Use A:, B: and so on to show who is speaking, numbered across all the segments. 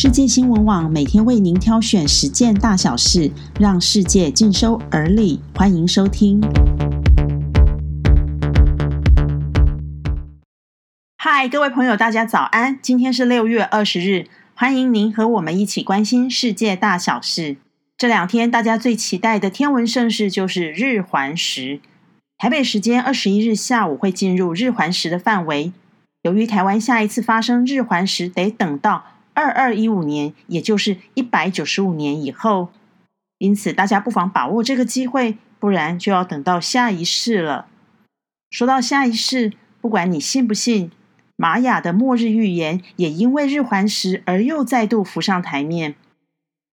A: 世界新闻网每天为您挑选十件大小事，让世界尽收耳里。欢迎收听。嗨，各位朋友，大家早安！今天是六月二十日，欢迎您和我们一起关心世界大小事。这两天大家最期待的天文盛事就是日环食。台北时间二十一日下午会进入日环食的范围。由于台湾下一次发生日环食得等到二二一五年，也就是一百九十五年以后，因此大家不妨把握这个机会，不然就要等到下一世了。说到下一世，不管你信不信，玛雅的末日预言也因为日环食而又再度浮上台面。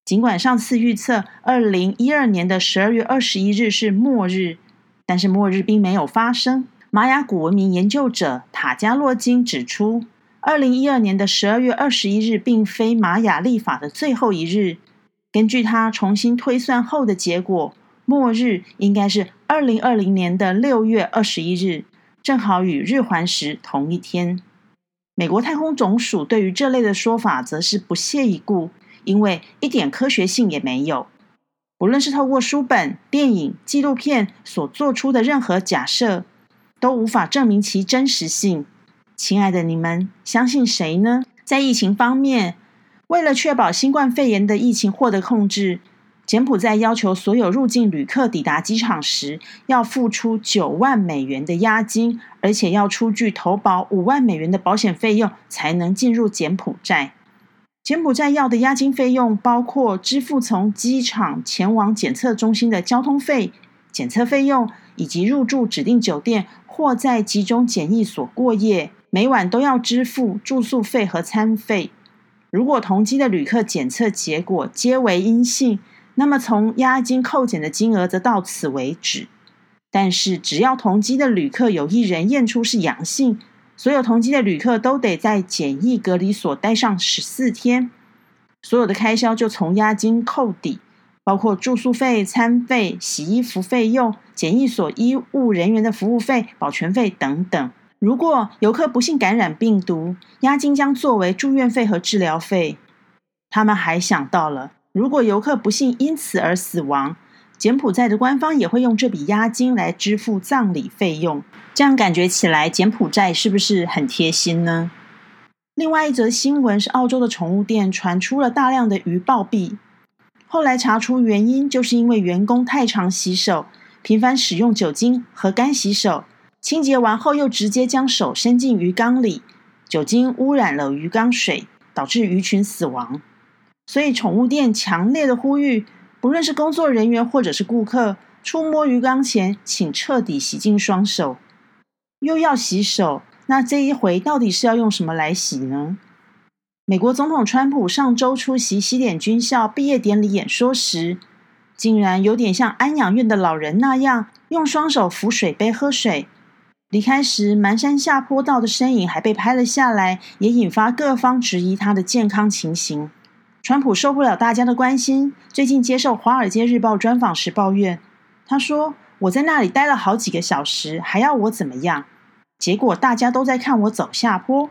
A: 尽管上次预测二零一二年的十二月二十一日是末日，但是末日并没有发生。玛雅古文明研究者塔加洛金指出，二零一二年的十二月二十一日并非玛雅历法的最后一日。根据他重新推算后的结果，末日应该是二零二零年的六月二十一日，正好与日环食同一天。美国太空总署对于这类的说法则是不屑一顾。因为一点科学性也没有，不论是透过书本、电影、纪录片所做出的任何假设，都无法证明其真实性。亲爱的你们，相信谁呢？在疫情方面，为了确保新冠肺炎的疫情获得控制，柬埔寨要求所有入境旅客抵达机场时要付出九万美元的押金，而且要出具投保五万美元的保险费用，才能进入柬埔寨。柬埔寨要的押金费用包括支付从机场前往检测中心的交通费、检测费用，以及入住指定酒店或在集中检疫所过夜，每晚都要支付住宿费和餐费。如果同机的旅客检测结果皆为阴性，那么从押金扣减的金额则到此为止。但是，只要同机的旅客有一人验出是阳性，所有同机的旅客都得在检疫隔离所待上十四天，所有的开销就从押金扣抵，包括住宿费、餐费、洗衣服费用、检疫所医务人员的服务费、保全费等等。如果游客不幸感染病毒，押金将作为住院费和治疗费。他们还想到了，如果游客不幸因此而死亡。柬埔寨的官方也会用这笔押金来支付葬礼费用，这样感觉起来，柬埔寨是不是很贴心呢？另外一则新闻是，澳洲的宠物店传出了大量的鱼暴毙，后来查出原因，就是因为员工太常洗手，频繁使用酒精和干洗手，清洁完后又直接将手伸进鱼缸里，酒精污染了鱼缸水，导致鱼群死亡。所以，宠物店强烈的呼吁。不论是工作人员或者是顾客，触摸鱼缸前，请彻底洗净双手。又要洗手，那这一回到底是要用什么来洗呢？美国总统川普上周出席西点军校毕业典礼演说时，竟然有点像安养院的老人那样，用双手扶水杯喝水。离开时，蹒跚下坡道的身影还被拍了下来，也引发各方质疑他的健康情形。川普受不了大家的关心，最近接受《华尔街日报》专访时抱怨，他说：“我在那里待了好几个小时，还要我怎么样？结果大家都在看我走下坡。”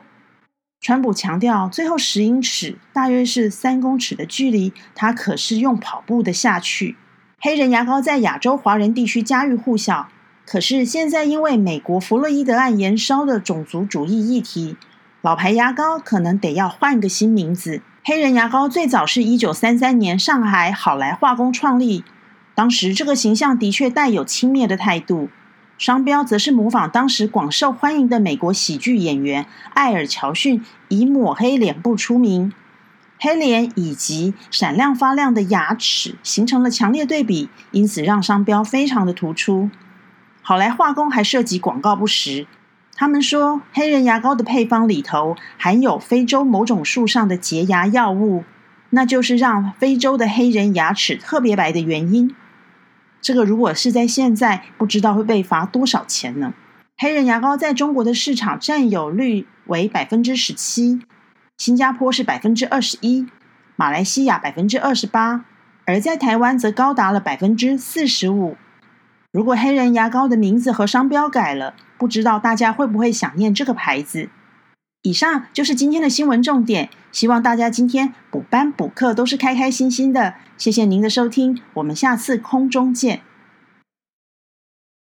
A: 川普强调，最后十英尺，大约是三公尺的距离，他可是用跑步的下去。黑人牙膏在亚洲华人地区家喻户晓，可是现在因为美国弗洛伊德案延烧的种族主义议题，老牌牙膏可能得要换个新名字。黑人牙膏最早是一九三三年上海好来化工创立，当时这个形象的确带有轻蔑的态度。商标则是模仿当时广受欢迎的美国喜剧演员艾尔乔逊以抹黑脸部出名，黑脸以及闪亮发亮的牙齿形成了强烈对比，因此让商标非常的突出。好来化工还涉及广告不实。他们说，黑人牙膏的配方里头含有非洲某种树上的洁牙药物，那就是让非洲的黑人牙齿特别白的原因。这个如果是在现在，不知道会被罚多少钱呢？黑人牙膏在中国的市场占有率为百分之十七，新加坡是百分之二十一，马来西亚百分之二十八，而在台湾则高达了百分之四十五。如果黑人牙膏的名字和商标改了，不知道大家会不会想念这个牌子？以上就是今天的新闻重点，希望大家今天补班补课都是开开心心的。谢谢您的收听，我们下次空中见。